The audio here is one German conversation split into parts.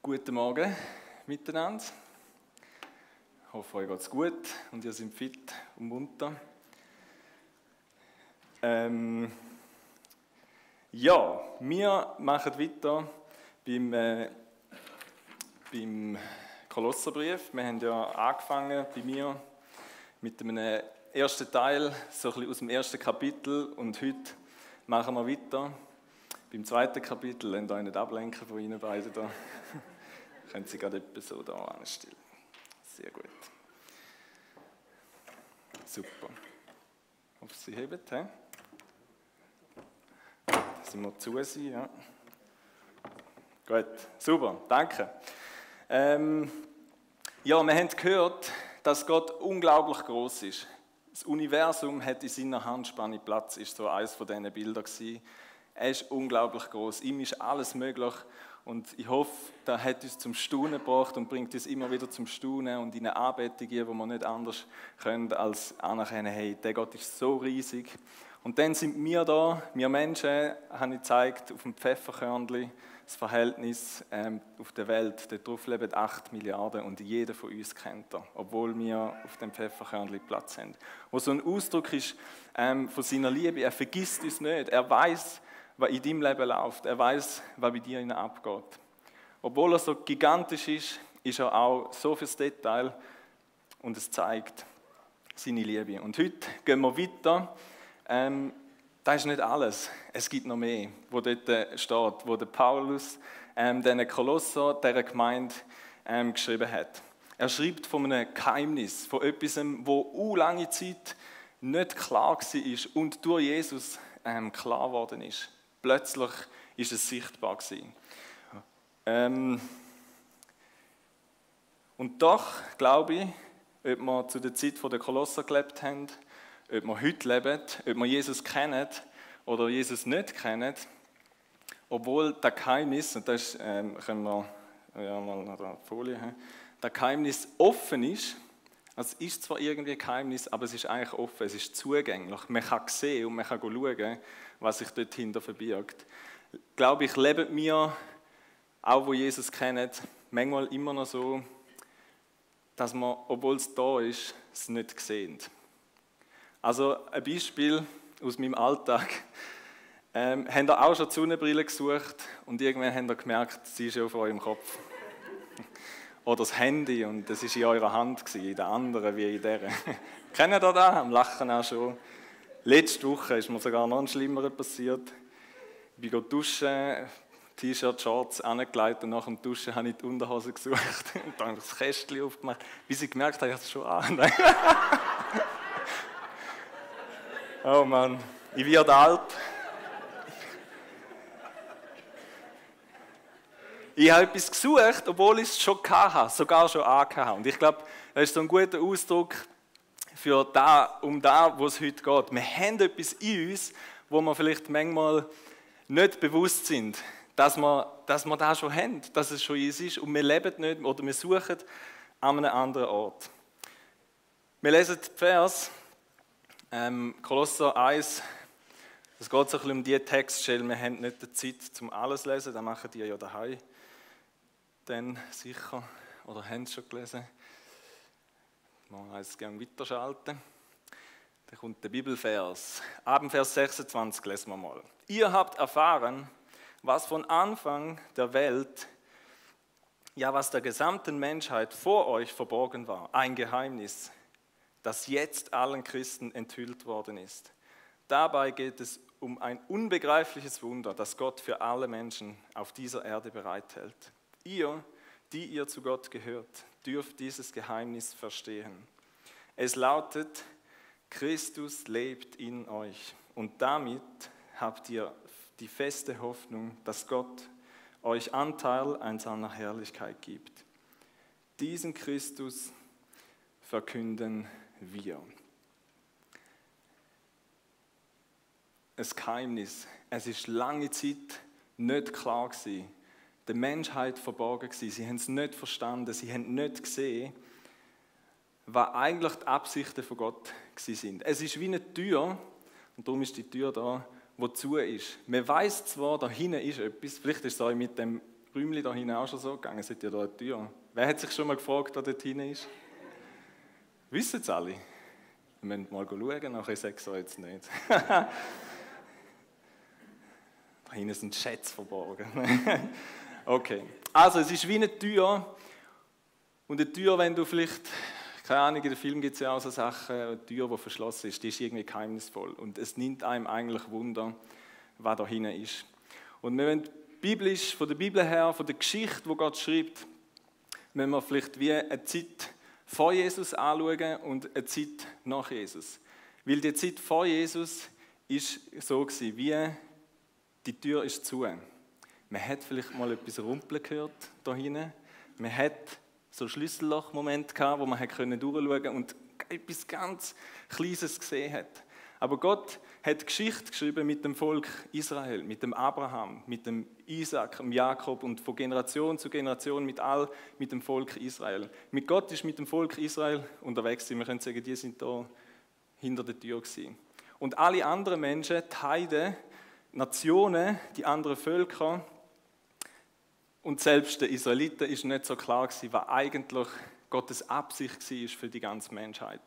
Guten Morgen miteinander. Ich hoffe, euch geht es gut und ihr seid fit und munter. Ähm, ja, wir machen weiter beim, äh, beim Kolosserbrief. Wir haben ja angefangen bei mir mit einem ersten Teil, so ein bisschen aus dem ersten Kapitel und heute machen wir weiter beim zweiten Kapitel. Lasst euch nicht ablenken von Ihnen beiden da. Können Sie gerade etwas so da anstellen. Sehr gut. Super. Auf Sie heben, he? Sind wir zu sein, ja. Gut, super, danke. Ähm, ja, wir haben gehört, dass Gott unglaublich groß ist. Das Universum hat in seiner Handspanne Platz, ist so eines von diesen Bildern. Er ist unglaublich groß. Ihm ist alles möglich und ich hoffe, das hat uns zum Staunen gebracht und bringt uns immer wieder zum Staunen und in eine Anbetung, wo wir nicht anders können, als anerkennen, hey, der Gott ist so riesig. Und dann sind wir da, wir Menschen, habe ich gezeigt, auf dem Pfefferkörnli, das Verhältnis ähm, auf der Welt. Dort drauf leben 8 Milliarden und jeder von uns kennt er, obwohl wir auf dem Pfefferkörnli Platz haben. Wo so ein Ausdruck ist ähm, von seiner Liebe, er vergisst uns nicht, er weiß, was in deinem Leben läuft. Er weiß, was bei dir abgeht. Obwohl er so gigantisch ist, ist er auch so fürs Detail und es zeigt seine Liebe. Und heute gehen wir weiter. Ähm, das ist nicht alles. Es gibt noch mehr, wo dort äh, steht, wo der Paulus ähm, diesen Kolosser, dieser Gemeinde ähm, geschrieben hat. Er schreibt von einem Geheimnis, von etwas, wo u lange Zeit nicht klar war und durch Jesus ähm, klar geworden ist plötzlich ist es sichtbar gewesen. Ähm, und doch glaube ich, ob wir zu der Zeit der Kolosser gelebt haben, ob wir heute leben, ob wir Jesus kennen oder Jesus nicht kennen, obwohl das Geheimnis, und das ähm, können wir ja, mal nach der Folie haben, das Geheimnis offen ist, also es ist zwar irgendwie ein Geheimnis, aber es ist eigentlich offen, es ist zugänglich. Man kann sehen und man kann schauen, was sich dort hinter verbirgt. Glaube ich, leben wir, auch wo Jesus kennt, manchmal immer noch so, dass man, obwohl es da ist, es nicht sehen. Also ein Beispiel aus meinem Alltag. Ähm, habt ihr auch schon die Sonnenbrille gesucht und irgendwann habt ihr gemerkt, sie ist ja auf eurem Kopf. Oder das Handy und das war in eurer Hand, gewesen, in der anderen wie in der. Kennt ihr das? Am Lachen auch schon. Letzte Woche ist mir sogar noch ein schlimmerer passiert. Ich bin duschen, T-Shirt, Shorts angelegt und nach dem Duschen habe ich die Unterhose gesucht und dann das Kästchen aufgemacht, bis ich gemerkt habe, ich habe es schon an. oh Mann, ich werde alt. Ich habe etwas gesucht, obwohl ich es schon hatte, sogar schon angehabt. Und ich glaube, das ist so ein guter Ausdruck für da, um da, wo es heute geht. Wir haben etwas in uns, wo wir vielleicht manchmal nicht bewusst sind, dass wir, dass wir das schon haben, dass es schon uns ist und wir leben nicht oder wir suchen an einem anderen Ort. Wir lesen den Vers, ähm, Kolosser 1, es geht so ein bisschen um diese Textstelle, wir haben nicht die Zeit, um alles zu lesen, das machen die ja daheim dann sicher, oder haben es schon gelesen. Man heißt es gerne weiterschalten. Da kommt der Bibelvers. Abendvers 26 lesen wir mal. Ihr habt erfahren, was von Anfang der Welt, ja was der gesamten Menschheit vor euch verborgen war. Ein Geheimnis, das jetzt allen Christen enthüllt worden ist. Dabei geht es um ein unbegreifliches Wunder, das Gott für alle Menschen auf dieser Erde bereithält. Ihr, die ihr zu Gott gehört, dürft dieses Geheimnis verstehen. Es lautet, Christus lebt in euch und damit habt ihr die feste Hoffnung, dass Gott euch Anteil an seiner Herrlichkeit gibt. Diesen Christus verkünden wir. Ein Geheimnis. Es ist lange Zeit nicht klar gewesen, der Menschheit verborgen gewesen. Sie haben es nicht verstanden, sie haben nicht gesehen, was eigentlich die Absichten von Gott sind. Es ist wie eine Tür, und darum ist die Tür da, wo zu ist. Man weiß zwar, da hinten ist etwas, vielleicht ist es euch mit dem Räumchen da hinten auch schon so gegangen? Seid ihr da eine Tür? Wer hat sich schon mal gefragt, wer dort hinten ist? Wissen es alle? Wir müssen mal schauen, nachher sage ich es jetzt nicht. da hinten sind Schätze verborgen. okay, also es ist wie eine Tür. Und eine Tür, wenn du vielleicht, keine Ahnung, in den Film gibt es ja auch so Sachen, eine Tür, die verschlossen ist, die ist irgendwie geheimnisvoll. Und es nimmt einem eigentlich Wunder, was da hinten ist. Und wir wollen biblisch, von der Bibel her, von der Geschichte, wo Gott schreibt, wenn wir vielleicht wie eine Zeit vor Jesus anschauen und eine Zeit nach Jesus. Weil die Zeit vor Jesus ist so gewesen, wie die Tür ist zu. Man hat vielleicht mal etwas rumpeln gehört da hinten. Man hat so Schlüsselloch-Momente gehabt, wo man durchschauen konnte und etwas ganz Kleines gesehen hat. Aber Gott hat Geschichte geschrieben mit dem Volk Israel, mit dem Abraham, mit dem Isaac, dem Jakob und von Generation zu Generation mit all, mit dem Volk Israel. Mit Gott ist mit dem Volk Israel unterwegs. Wir können sagen, die sind da hinter der Tür gewesen. Und alle anderen Menschen, die Heiden, Nationen, die anderen Völker und selbst den Israeliten ist nicht so klar gewesen, was eigentlich Gottes Absicht war für die ganze Menschheit.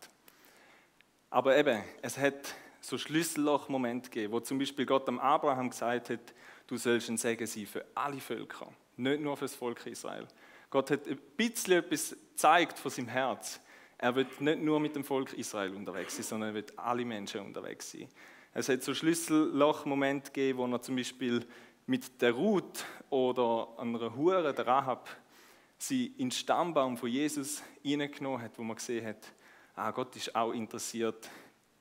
Aber eben, es hat so Schlüsselloch-Momente gegeben, wo zum Beispiel Gott am Abraham gesagt hat, du sollst ein Segen sein für alle Völker, nicht nur für das Volk Israel. Gott hat ein bisschen etwas gezeigt von seinem Herz. Er wird nicht nur mit dem Volk Israel unterwegs sein, sondern er wird alle Menschen unterwegs sein. Es hat so Schlüsselloch-Momente gegeben, wo er zum Beispiel mit der Ruth oder einer Hure, der Rahab, sie in den Stammbaum von Jesus hineingenommen hat, wo man gesehen hat, ah, Gott ist auch interessiert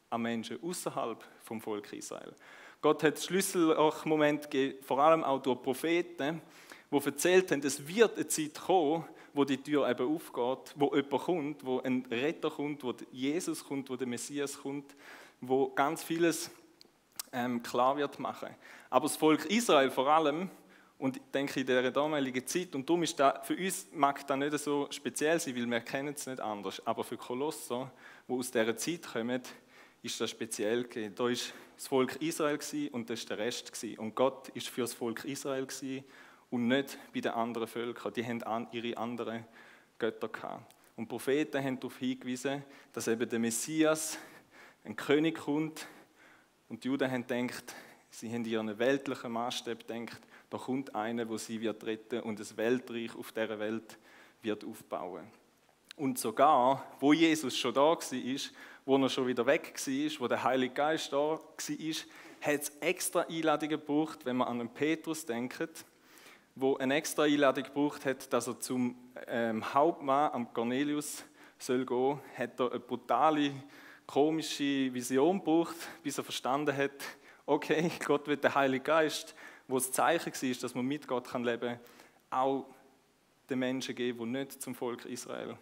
an Menschen außerhalb vom Volk Israel. Gott hat Schlüsselmomente gegeben, vor allem auch durch Propheten, die erzählt haben, es wird eine Zeit kommen, wo die Tür eben aufgeht, wo jemand kommt, wo ein Retter kommt, wo Jesus kommt, wo der Messias kommt, wo ganz vieles ähm, klar wird machen. Aber das Volk Israel vor allem und ich denke, in dieser damaligen Zeit, und darum ist das, für uns mag das nicht so speziell sein, weil wir kennen es nicht anders, aber für Kolosser, die aus dieser Zeit kommen, ist das speziell gewesen. Da war das Volk Israel und das war der Rest. Gewesen. Und Gott ist für das Volk Israel und nicht bei den anderen Völkern. Die haben ihre anderen Götter gehabt. Und Propheten haben darauf hingewiesen, dass eben der Messias, ein König kommt. Und die Juden haben gedacht, sie haben ihren weltlichen Maßstab gedacht, da kommt einer, wo sie wird retten und das Weltreich auf dieser Welt wird aufbauen. Und sogar, wo Jesus schon da war, wo er schon wieder weg war, wo der Heilige Geist da war, hat es extra Einladungen gebraucht, wenn man an den Petrus denkt, wo eine extra Einladung gebraucht hat, dass er zum ähm, Hauptmann, am Cornelius, soll gehen, hat er eine brutale, komische Vision gebraucht, bis er verstanden hat, okay, Gott wird der Heilige Geist wo das Zeichen war, dass man mit Gott leben kann, auch den Menschen geben, die nicht zum Volk Israel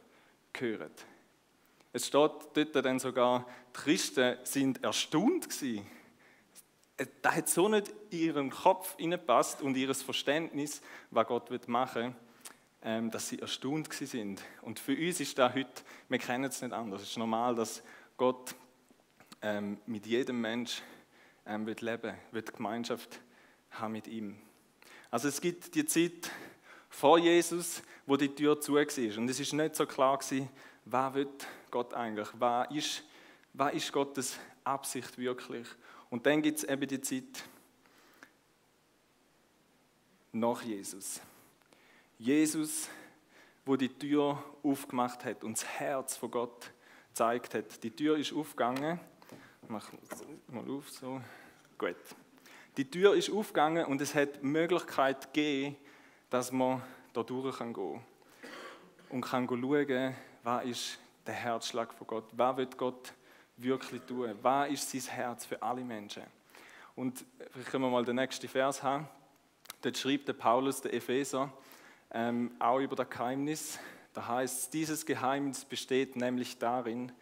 gehören. Es steht dort dann sogar, die Christen sind erstaunt gewesen. Das hat so nicht in ihren Kopf hineingepasst und ihr Verständnis, was Gott machen will, ähm, dass sie erstaunt sind. Und für uns ist das heute, wir kennen es nicht anders. Es ist normal, dass Gott ähm, mit jedem Menschen ähm, leben will, will Gemeinschaft haben mit ihm. Also es gibt die Zeit vor Jesus, wo die Tür zu war. Und es ist nicht so klar gewesen, was will Gott eigentlich? Was ist, was ist Gottes Absicht wirklich? Und dann gibt es eben die Zeit nach Jesus. Jesus, wo die Tür aufgemacht hat und das Herz von Gott gezeigt hat. Die Tür ist aufgegangen. Ich mache mal auf so. Gut. Die Tür ist aufgegangen und es hat die Möglichkeit gegeben, dass man da durch gehen kann und kann schauen, was ist der Herzschlag von Gott, was wird Gott wirklich tun, was ist sein Herz für alle Menschen. Und vielleicht können wir mal den nächsten Vers haben. Dort schreibt der Paulus, der Epheser, ähm, auch über das Geheimnis. Da heißt dieses Geheimnis besteht nämlich darin,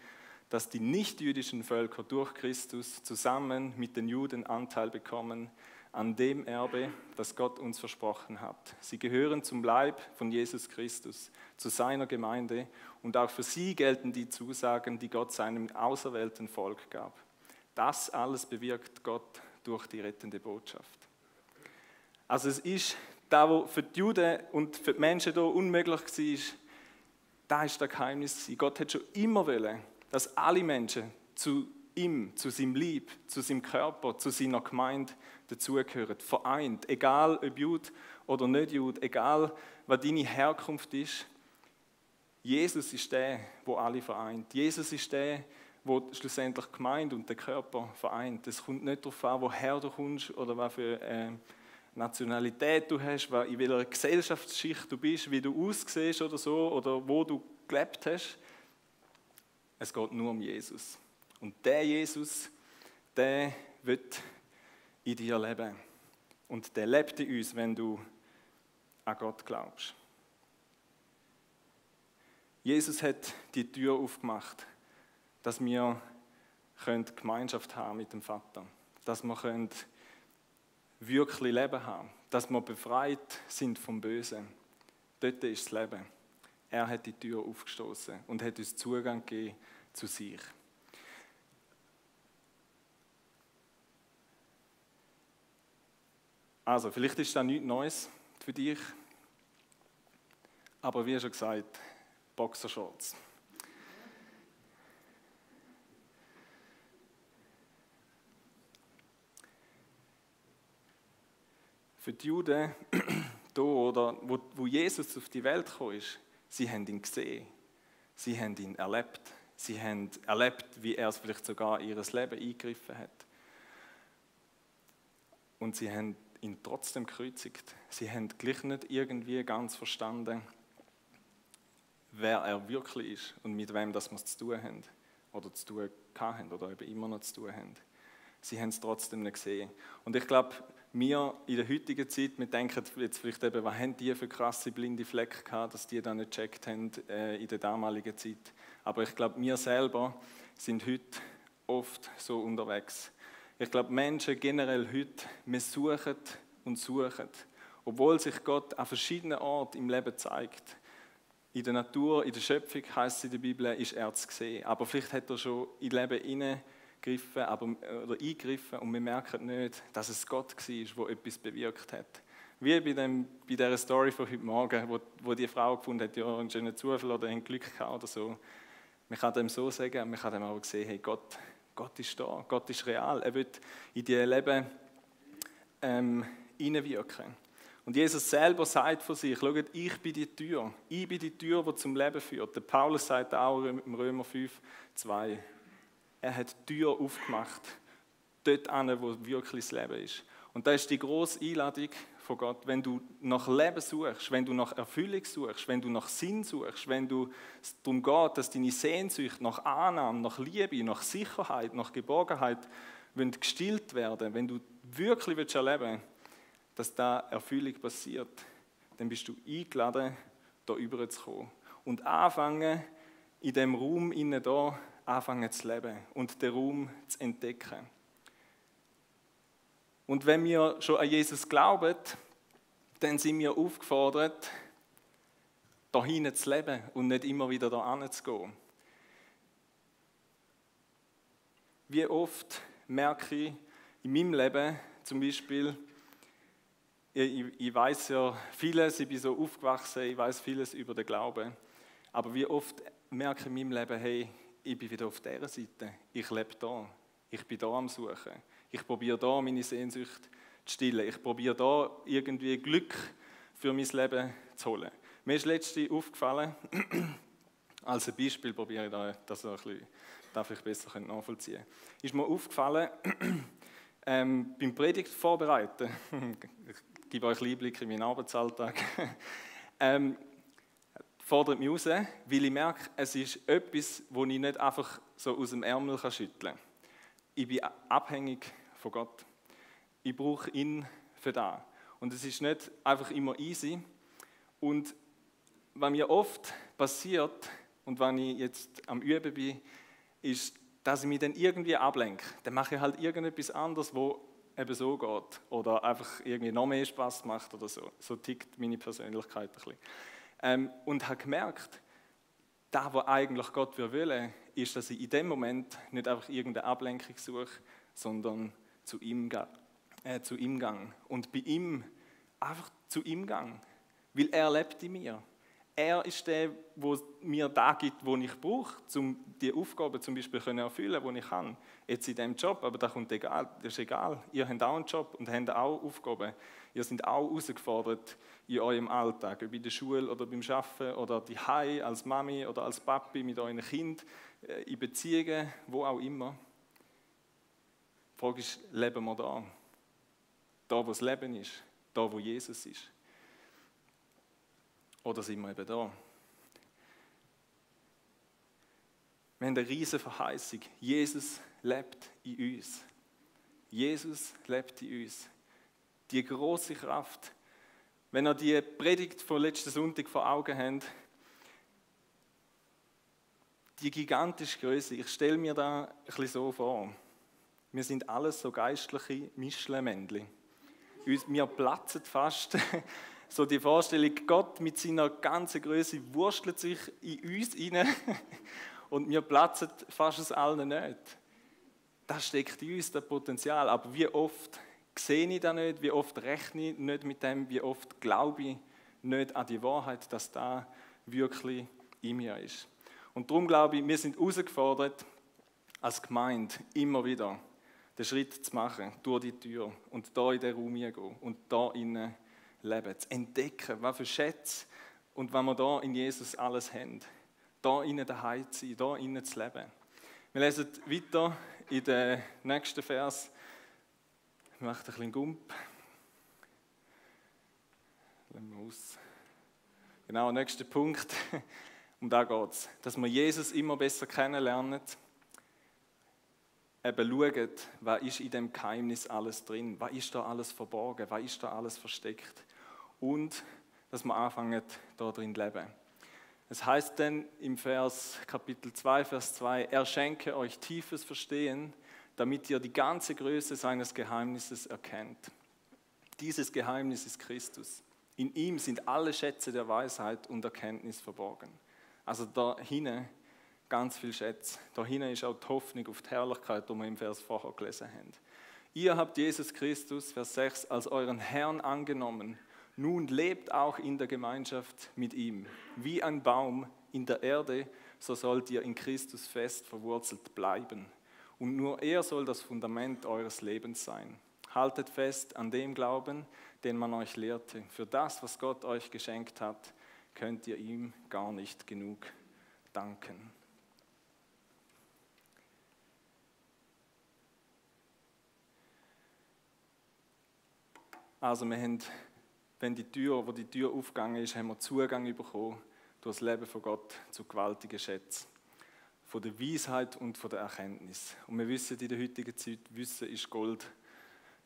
dass die nichtjüdischen Völker durch Christus zusammen mit den Juden Anteil bekommen an dem Erbe, das Gott uns versprochen hat. Sie gehören zum Leib von Jesus Christus, zu seiner Gemeinde und auch für sie gelten die Zusagen, die Gott seinem auserwählten Volk gab. Das alles bewirkt Gott durch die rettende Botschaft. Also es ist das, was für die Juden und für die Menschen hier unmöglich war, da ist das Geheimnis. Gott hat schon immer wollen, dass alle Menschen zu ihm, zu seinem Lieb, zu seinem Körper, zu seiner Gemeinde dazugehören. Vereint. Egal ob Jud oder nicht Jud, egal was deine Herkunft ist. Jesus ist der, wo alle vereint. Jesus ist der, wo schlussendlich Gemeinde und der Körper vereint. Es kommt nicht darauf an, woher du kommst oder was für äh, Nationalität du hast, in welcher Gesellschaftsschicht du bist, wie du aussiehst oder so, oder wo du gelebt hast. Es geht nur um Jesus. Und der Jesus, der wird in dir leben. Und der lebt in uns, wenn du an Gott glaubst. Jesus hat die Tür aufgemacht, dass wir Gemeinschaft haben mit dem Vater, dass wir wirklich Leben haben, dass wir befreit sind vom Bösen. Dort ist das Leben. Er hat die Tür aufgestoßen und hat uns Zugang gegeben zu sich. Also, vielleicht ist das nichts Neues für dich, aber wie schon gesagt, Boxershorts. Für die Juden, da, oder, wo, wo Jesus auf die Welt kam, ist, sie haben ihn gesehen, sie haben ihn erlebt, sie haben erlebt, wie er es vielleicht sogar in ihr Leben eingegriffen hat. Und sie haben ihn trotzdem gekreuzigt. Sie haben gleich nicht irgendwie ganz verstanden, wer er wirklich ist und mit wem das wir zu tun haben oder zu tun haben oder eben immer noch zu tun haben. Sie haben es trotzdem nicht gesehen. Und ich glaube, wir in der heutigen Zeit, wir denken jetzt vielleicht eben, was haben die für krasse blinde Flecken gehabt, dass die das nicht gecheckt haben äh, in der damaligen Zeit. Aber ich glaube, wir selber sind heute oft so unterwegs. Ich glaube, Menschen generell heute, wir suchen und suchen, obwohl sich Gott an verschiedenen Orten im Leben zeigt. In der Natur, in der Schöpfung heißt es in der Bibel, ist er zu sehen. Aber vielleicht hat er schon in Leben hineingegriffen aber, oder eingegriffen und wir merken nicht, dass es Gott war, der etwas bewirkt hat. Wie bei, dem, bei dieser Story von heute Morgen, wo, wo die Frau gefunden hat, ja, einen schönen Zufall oder ein Glück gehabt oder so. Man kann dem so sagen, man kann dem auch sehen, hey, Gott Gott ist da, Gott ist real. Er wird in die Leben ähm, hineinwirken. Und Jesus selber sagt von sich, schaut, ich bin die Tür. Ich bin die Tür, die zum Leben führt. Der Paulus sagt auch im Römer 5, 2, er hat die Tür aufgemacht, dort an, wo wirklich das Leben ist. Und da ist die große Einladung von Gott, wenn du nach Leben suchst, wenn du nach Erfüllung suchst, wenn du nach Sinn suchst, wenn du es darum geht, dass deine Sehnsucht nach Annahme, nach Liebe, nach Sicherheit, nach Geborgenheit gestillt werden, wenn du wirklich willst erleben dass da Erfüllung passiert, dann bist du eingeladen, da rüber zu kommen und anfangen, in dem Raum innen da anfangen zu leben und den Raum zu entdecken. Und wenn wir schon an Jesus glauben, dann sind wir aufgefordert, dahin zu leben und nicht immer wieder da zu gehen. Wie oft merke ich in meinem Leben zum Beispiel, ich, ich weiß ja vieles, ich bin so aufgewachsen, ich weiß vieles über den Glauben, aber wie oft merke ich in meinem Leben, hey, ich bin wieder auf dieser Seite, ich lebe da, ich bin da am Suchen. Ich probiere da meine Sehnsucht zu stillen. Ich probiere da irgendwie Glück für mein Leben zu holen. Mir ist letztens aufgefallen, als ein Beispiel probiere ich da, das ein bisschen, ich besser nachvollziehen Ist mir aufgefallen, ähm, beim Predigt vorbereiten, ich gebe euch einen Einblick in meinen Arbeitsalltag, ähm, fordert mich raus, weil ich merke, es ist etwas, das ich nicht einfach so aus dem Ärmel schütteln kann. Ich bin abhängig von Gott. Ich brauche ihn für das. Und es ist nicht einfach immer easy. Und was mir oft passiert und wenn ich jetzt am Üben bin, ist, dass ich mich dann irgendwie ablenke. Dann mache ich halt irgendetwas anderes, wo eben so geht. Oder einfach irgendwie noch mehr Spaß macht oder so. So tickt meine Persönlichkeit ein bisschen. Ähm, und habe gemerkt, da, wo eigentlich Gott will, ist, dass ich in dem Moment nicht einfach irgendeine Ablenkung suche, sondern zu ihm, äh, zu ihm gehe. Und bei ihm einfach zu ihm gehe, weil er lebt in mir. Er ist der, der mir da gibt, wo ich brauche, um die Aufgaben zum Beispiel zu erfüllen, die ich kann. Jetzt in diesem Job, aber das, kommt egal, das ist egal. Ihr habt auch einen Job und habt auch Aufgaben. Ihr seid auch herausgefordert in eurem Alltag, in der Schule oder beim Arbeiten oder die Hai als Mami oder als Papi mit euren Kind, äh, in Beziehungen, wo auch immer. Die Frage ist, leben wir da? Da, wo das Leben ist, da, wo Jesus ist. Oder sind wir eben da? Wir haben eine riesige Verheißung. Jesus lebt in uns. Jesus lebt in uns. Die große Kraft. Wenn ihr die Predigt von letzten Sonntag vor Augen habt, die gigantische Größe, ich stelle mir da ein bisschen so vor. Wir sind alles so geistliche Mischlemännchen. Wir platzen fast so die Vorstellung, Gott mit seiner ganzen Größe wurstelt sich in uns hinein und wir platzen fast es allen nicht. Das steckt in uns, das Potenzial. Aber wie oft sehe ich das nicht, wie oft rechne ich nicht mit dem, wie oft glaube ich nicht an die Wahrheit, dass da wirklich in mir ist. Und darum glaube ich, wir sind herausgefordert, als Gemeinde immer wieder den Schritt zu machen, durch die Tür und da in den Raum gehen und da innen leben, zu entdecken, was für Schätze und was wir da in Jesus alles haben. Da innen daheim zu sein, da innen zu leben. Wir lesen weiter in den nächsten Vers. Ich mache ein bisschen Gump. Lassen wir aus. Genau, nächster Punkt. Um da geht es. Dass wir Jesus immer besser kennenlernen. Eben schauen, was ist in dem Geheimnis alles drin? Was ist da alles verborgen? Was ist da alles versteckt? Und dass wir anfangen, da drin zu leben. Es heißt dann im Vers Kapitel 2, Vers 2, er schenke euch tiefes Verstehen, damit ihr die ganze Größe seines Geheimnisses erkennt. Dieses Geheimnis ist Christus. In ihm sind alle Schätze der Weisheit und Erkenntnis verborgen. Also da ganz viel Schätze. Da ist auch die Hoffnung auf die Herrlichkeit, die wir im Vers vorher gelesen haben. Ihr habt Jesus Christus, Vers 6, als euren Herrn angenommen nun lebt auch in der Gemeinschaft mit ihm. Wie ein Baum in der Erde, so sollt ihr in Christus fest verwurzelt bleiben. Und nur er soll das Fundament eures Lebens sein. Haltet fest an dem Glauben, den man euch lehrte. Für das, was Gott euch geschenkt hat, könnt ihr ihm gar nicht genug danken. Also wir haben wenn die Tür, wo die Tür aufgegangen ist, haben wir Zugang bekommen durch das Leben von Gott zu gewaltigen Schätzen. Von der Weisheit und von der Erkenntnis. Und wir wissen in der heutigen Zeit, Wissen ist Gold,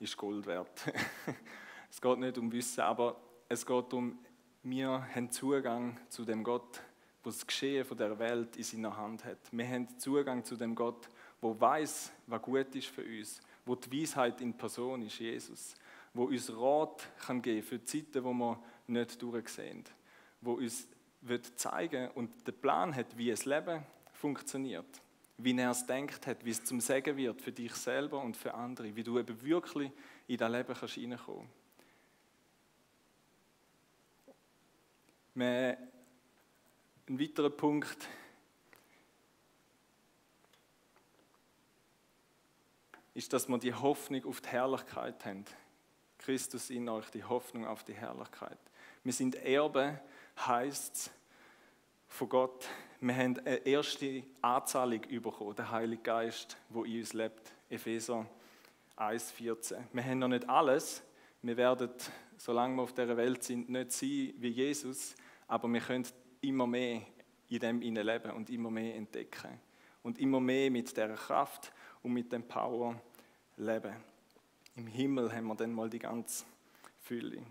ist Gold wert. es geht nicht um Wissen, aber es geht um, wir haben Zugang zu dem Gott, der das Geschehen von der Welt in seiner Hand hat. Wir haben Zugang zu dem Gott, der weiß, was gut ist für uns, wo die Weisheit in Person ist, Jesus wo uns Rat kann geben für Zeiten, wo wir nicht durchsehen, wo uns wird zeigen und den Plan hat, wie es Leben funktioniert, wie er es denkt hat, wie es zum Segen wird für dich selber und für andere, wie du eben wirklich in dein Leben kannst reinkommen. Ein weiterer Punkt ist, dass wir die Hoffnung auf die Herrlichkeit haben. Christus in euch, die Hoffnung auf die Herrlichkeit. Wir sind Erbe, heißt es, von Gott. Wir haben eine erste Anzahlung bekommen, der Heilige Geist, wo in uns lebt. Epheser 1,14. Wir haben noch nicht alles. Wir werden, solange wir auf dieser Welt sind, nicht sein wie Jesus, aber wir können immer mehr in dem leben und immer mehr entdecken. Und immer mehr mit der Kraft und mit dem Power leben. Im Himmel haben wir dann mal die ganze Fülle.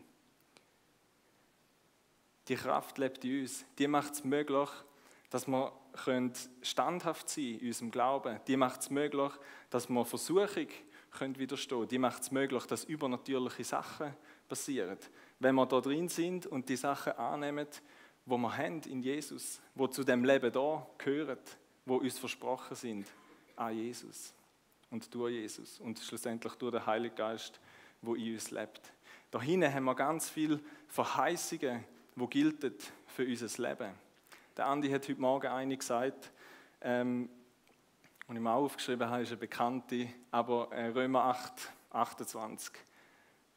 Die Kraft lebt in uns. Die macht es möglich, dass wir standhaft sein können in unserem Glauben. Die macht es möglich, dass wir Versuchung können widerstehen Die macht es möglich, dass übernatürliche Sachen passieren. Wenn wir da drin sind und die Sachen annehmen, wo wir haben in Jesus, wo zu dem Leben da gehören, wo uns versprochen sind an Jesus und durch Jesus und schlussendlich durch den Heiligen Geist, wo in uns lebt. Da hinten haben wir ganz viele Verheißungen, die gelten für unser Leben. Der Andi hat heute Morgen eine gesagt, ähm, und ich mir auch aufgeschrieben habe, ist eine bekannte, aber äh, Römer 8, 28.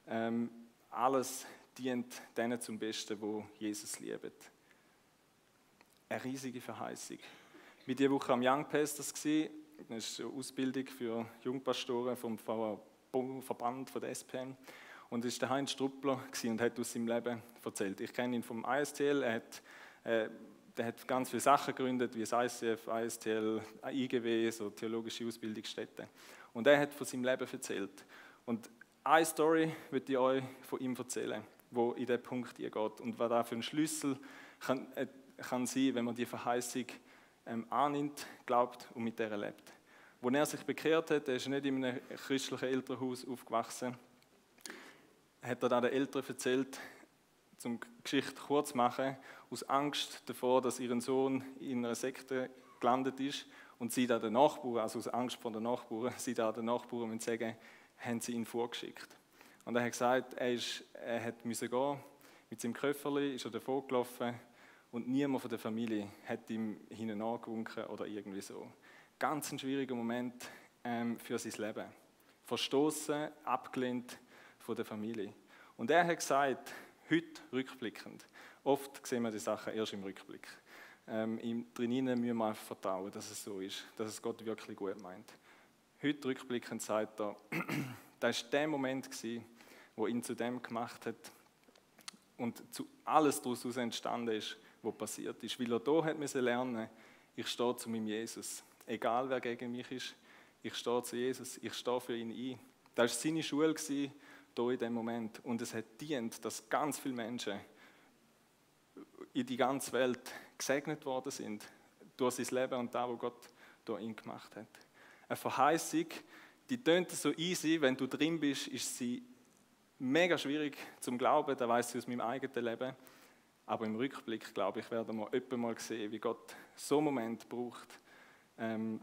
Ähm, alles dient denen zum Besten, wo Jesus liebt. Eine riesige Verheißung. Ich war diese Woche am Young Pastors. Das ist eine Ausbildung für Jungpastoren vom Verband von der SPM. Und es war der Heinz Struppler und hat aus seinem Leben erzählt. Ich kenne ihn vom ISTL. Er hat, äh, der hat ganz viele Sachen gegründet, wie das ICF, ISTL, IGW, so theologische Ausbildungsstätten. Und er hat von seinem Leben erzählt. Und eine Story würde ich euch von ihm erzählen, wo in diesen Punkt geht. Und was da für ein Schlüssel kann, äh, kann sein, wenn man die Verheißung ähm, annimmt, glaubt und mit der lebt. Wo er sich bekehrt hat, er ist nicht in einem christlichen Elternhaus aufgewachsen, hat er dann den Eltern erzählt, zum Geschichte kurz zu machen, aus Angst davor, dass ihr Sohn in einer Sekte gelandet ist und sie da den Nachbarn, also aus Angst vor den Nachbarn, sie da den Nachbarn und sagen, haben sie ihn vorgeschickt. Und er hat gesagt, er, ist, er hat müssen gehen, mit seinem Köfferli ist er davor gelaufen und niemand von der Familie hat ihm hinten angewunken oder irgendwie so. Ganz ein schwieriger Moment ähm, für sein Leben. Verstoßen, abgelehnt von der Familie. Und er hat gesagt, heute rückblickend, oft sehen wir die Sachen erst im Rückblick. Ähm, Im Drinnen müssen wir einfach vertrauen, dass es so ist, dass es Gott wirklich gut meint. Heute rückblickend sagt er, das war der Moment, wo ihn zu dem gemacht hat und zu alles daraus entstanden ist, was passiert ist. Weil er hier hat müssen lernen, ich stehe zu meinem Jesus. Egal wer gegen mich ist, ich stehe zu Jesus, ich stehe für ihn ein. Das war seine Schule hier in dem Moment. Und es hat dient, dass ganz viele Menschen in die ganze Welt gesegnet worden sind durch sein Leben und das, was Gott durch ihn gemacht hat eine Verheißung, die tönt so easy, wenn du drin bist, ist sie mega schwierig zum Glauben, da weiß ich aus meinem eigenen Leben. Aber im Rückblick, glaube ich, werden wir öppe mal sehen, wie Gott so einen Moment braucht ähm,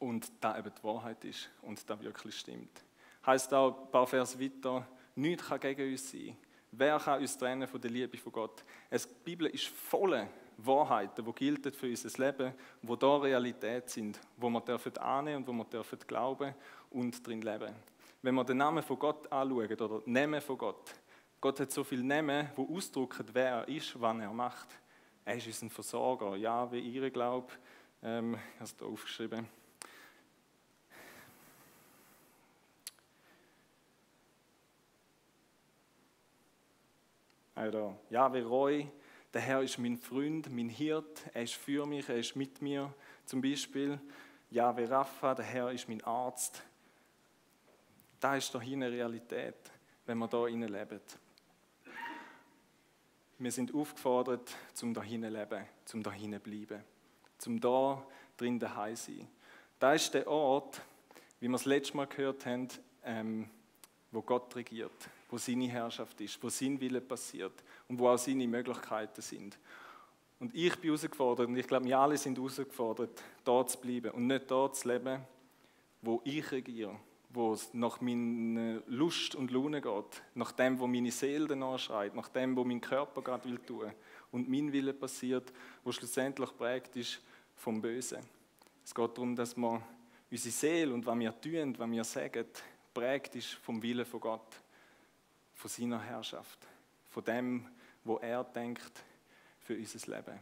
und da eben die Wahrheit ist und da wirklich stimmt. Heißt auch ein paar Vers weiter, nichts kann gegen uns sein. Wer kann uns trennen von der Liebe von Gott? die Bibel ist voll Wahrheiten, die gelten für unser Leben, die da Realität sind, wo wir dürfen annehmen und wo wir dürfen glauben und drin leben. Wenn wir den Namen von Gott anschauen oder Namen von Gott, Gott hat so viele Namen, die ausdrücken, wer er ist, was er macht. Er ist unser Versorger, ja, wie ihre Glaube. Ähm, es hier aufgeschrieben. Also, ja, wie Roy, der Herr ist mein Freund, mein Hirt, er ist für mich, er ist mit mir. Zum Beispiel, Jahwe Rapha, der Herr ist mein Arzt. Da ist doch eine Realität, wenn wir da leben. Wir sind aufgefordert, zum da leben, zum da bleiben, zum da drin daheim sein. Da ist der Ort, wie wir es letztes Mal gehört haben, ähm, wo Gott regiert, wo seine Herrschaft ist, wo sein Wille passiert und wo auch seine Möglichkeiten sind. Und ich bin herausgefordert, und ich glaube, wir alle sind herausgefordert, da zu bleiben und nicht da zu leben, wo ich regiere, wo es nach meiner Lust und Laune geht, nach dem, wo meine Seele danach schreit, nach dem, wo mein Körper gerade will tun und mein Wille passiert, wo schlussendlich prägt ist vom Bösen. Es geht darum, dass wir unsere Seele und was wir tun, was wir sagen, prägt ist vom Willen von Gott, von seiner Herrschaft, von dem, wo er denkt für unser Leben.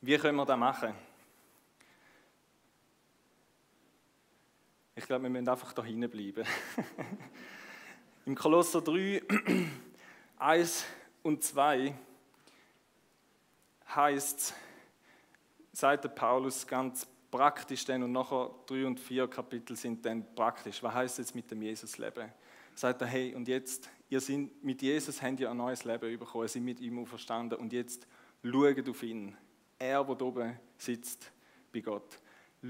Wie können wir das machen? Ich glaube, wir müssen einfach da bleiben. Im Kolosser 3, 1 und 2 heißt, sagt Paulus ganz praktisch dann und nachher drei und vier Kapitel sind dann praktisch. Was heißt jetzt mit dem Jesus-Leben? Sagt er, hey, und jetzt, ihr sind, mit Jesus habt ihr ein neues Leben bekommen, ihr seid mit ihm verstanden und jetzt schaut auf ihn. Er, der oben sitzt bei Gott.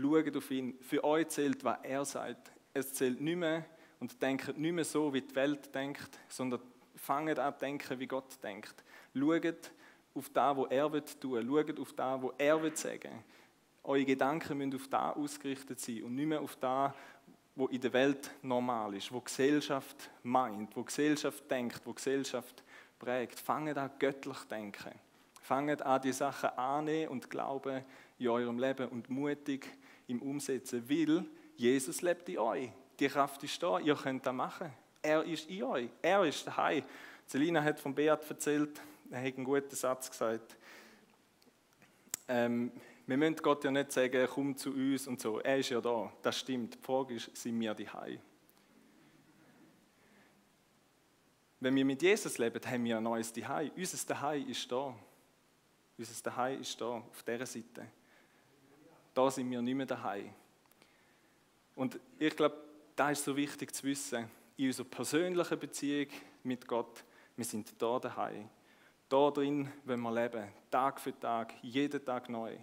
Schaut auf ihn. Für euch zählt, was er sagt. Es zählt nicht mehr und denkt nicht mehr so, wie die Welt denkt, sondern fangt an zu denken, wie Gott denkt. Schaut auf das, was er tun. Schaut auf das, was er sagen. Eure Gedanken müssen auf das ausgerichtet sein und nicht mehr auf das, wo in der Welt normal ist, wo Gesellschaft meint, wo Gesellschaft denkt, wo Gesellschaft prägt. Fangt an göttlich denken. Fangt an, die Sachen annehmen und glauben in eurem Leben und mutig im Umsetzen, weil Jesus lebt in euch. Die Kraft ist da, ihr könnt das machen. Er ist in euch, er ist daheim. Selina hat von Beat erzählt, er hat einen guten Satz gesagt. Ähm, wir müssen Gott ja nicht sagen, komm zu uns und so. Er ist ja da. Das stimmt. Die Frage ist, sind wir Hai? Wenn wir mit Jesus leben, haben wir ein neues Dihei. Unser Dihei ist da. Unser Dihei ist da, auf dieser Seite. Da sind wir nicht mehr daheim. Und ich glaube, da ist so wichtig zu wissen, in unserer persönlichen Beziehung mit Gott, wir sind da daheim. Da drin wollen wir leben, Tag für Tag, jeden Tag neu.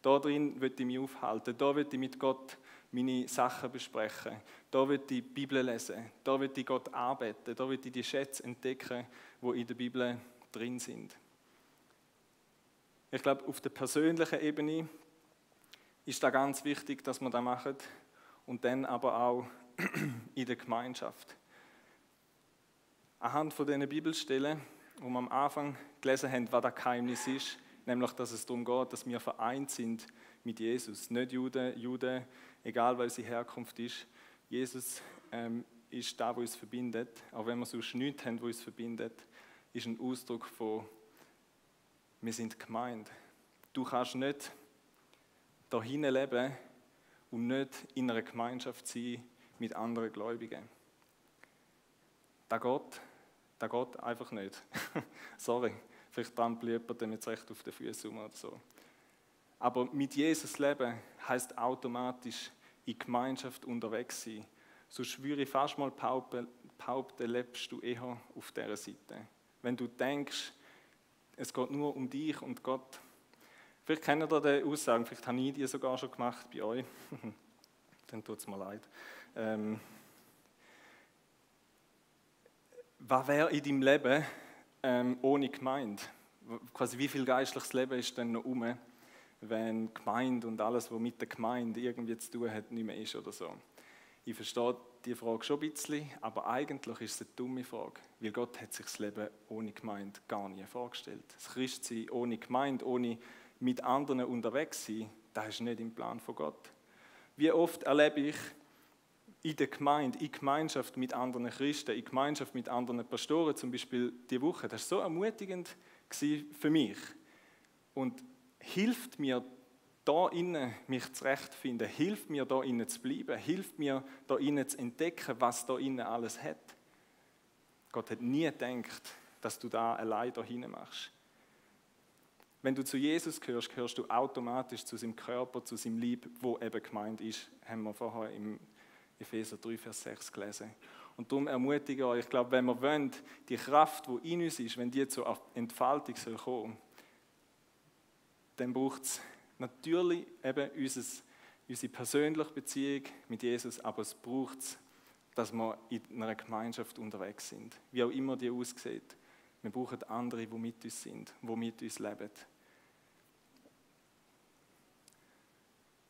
Da drin will ich mich aufhalten. Da will ich mit Gott meine Sachen besprechen. Da will ich die Bibel lesen. Da will ich Gott arbeiten. Da will ich die Schätze entdecken, die in der Bibel drin sind. Ich glaube, auf der persönlichen Ebene ist da ganz wichtig, dass wir das machen. Und dann aber auch in der Gemeinschaft. Anhand von diesen Bibelstellen, wo wir am Anfang gelesen haben, was das Geheimnis ist, nämlich dass es darum geht, dass wir vereint sind mit Jesus. Nicht Juden, Juden, egal welche Herkunft ist. Jesus ähm, ist da, wo uns verbindet. Auch wenn wir sonst nichts haben, wo uns verbindet, ist ein Ausdruck von, wir sind gemeint. Du kannst nicht dahin leben und nicht in einer Gemeinschaft sein mit anderen Gläubigen. Da geht, da geht einfach nicht. Sorry. Vielleicht trampelt jemand jetzt recht auf den Füßen um oder so. Aber mit Jesus leben heißt automatisch in Gemeinschaft unterwegs sein. So schwöre ich fast mal behaupten, lebst du eher auf dieser Seite. Wenn du denkst, es geht nur um dich und Gott. Vielleicht kennt ihr die Aussagen, vielleicht habe ich die sogar schon gemacht bei euch. Dann tut es mir leid. Ähm, was wäre in deinem Leben, ähm, ohne Gemeinde. Quasi wie viel geistliches Leben ist denn noch um, wenn Gemeinde und alles, was mit der Gemeinde irgendwie zu tun hat, nicht mehr ist oder so. Ich verstehe die Frage schon ein bisschen, aber eigentlich ist es eine dumme Frage, weil Gott hat sich das Leben ohne Gemeinde gar nie vorgestellt. Das Christsein ohne Gemeinde, ohne mit anderen unterwegs sein, das ist nicht im Plan von Gott. Wie oft erlebe ich in der Gemeinde, in Gemeinschaft mit anderen Christen, in Gemeinschaft mit anderen Pastoren, zum Beispiel die Woche. Das war so ermutigend für mich und hilft mir, da innen mich zurechtzufinden, hilft mir, da innen zu bleiben, hilft mir, da innen zu entdecken, was da innen alles hat. Gott hat nie gedacht, dass du da allein da machst. Wenn du zu Jesus gehörst, gehörst du automatisch zu seinem Körper, zu seinem Lieb, wo eben gemeint ist, haben wir vorher im Epheser 3, Vers 6 gelesen. Und darum ermutige ich euch, ich glaube, wenn wir wollen, die Kraft, die in uns ist, wenn die zur Entfaltung soll kommen dann braucht es natürlich eben unser, unsere persönliche Beziehung mit Jesus, aber es braucht es, dass wir in einer Gemeinschaft unterwegs sind, wie auch immer die aussieht. Wir brauchen andere, die mit uns sind, die mit uns leben.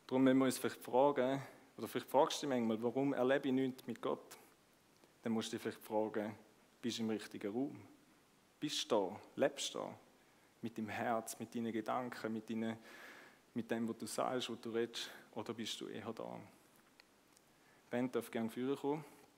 Darum müssen wir uns vielleicht fragen, oder vielleicht fragst du dich manchmal, warum erlebe ich nichts mit Gott? Dann musst du dich vielleicht fragen, bist du im richtigen Raum? Bist du da? Lebst du da? Mit deinem Herz, mit deinen Gedanken, mit, deinen, mit dem, was du sagst, was du redest? Oder bist du eher da? Ben darf gerne führen kommen.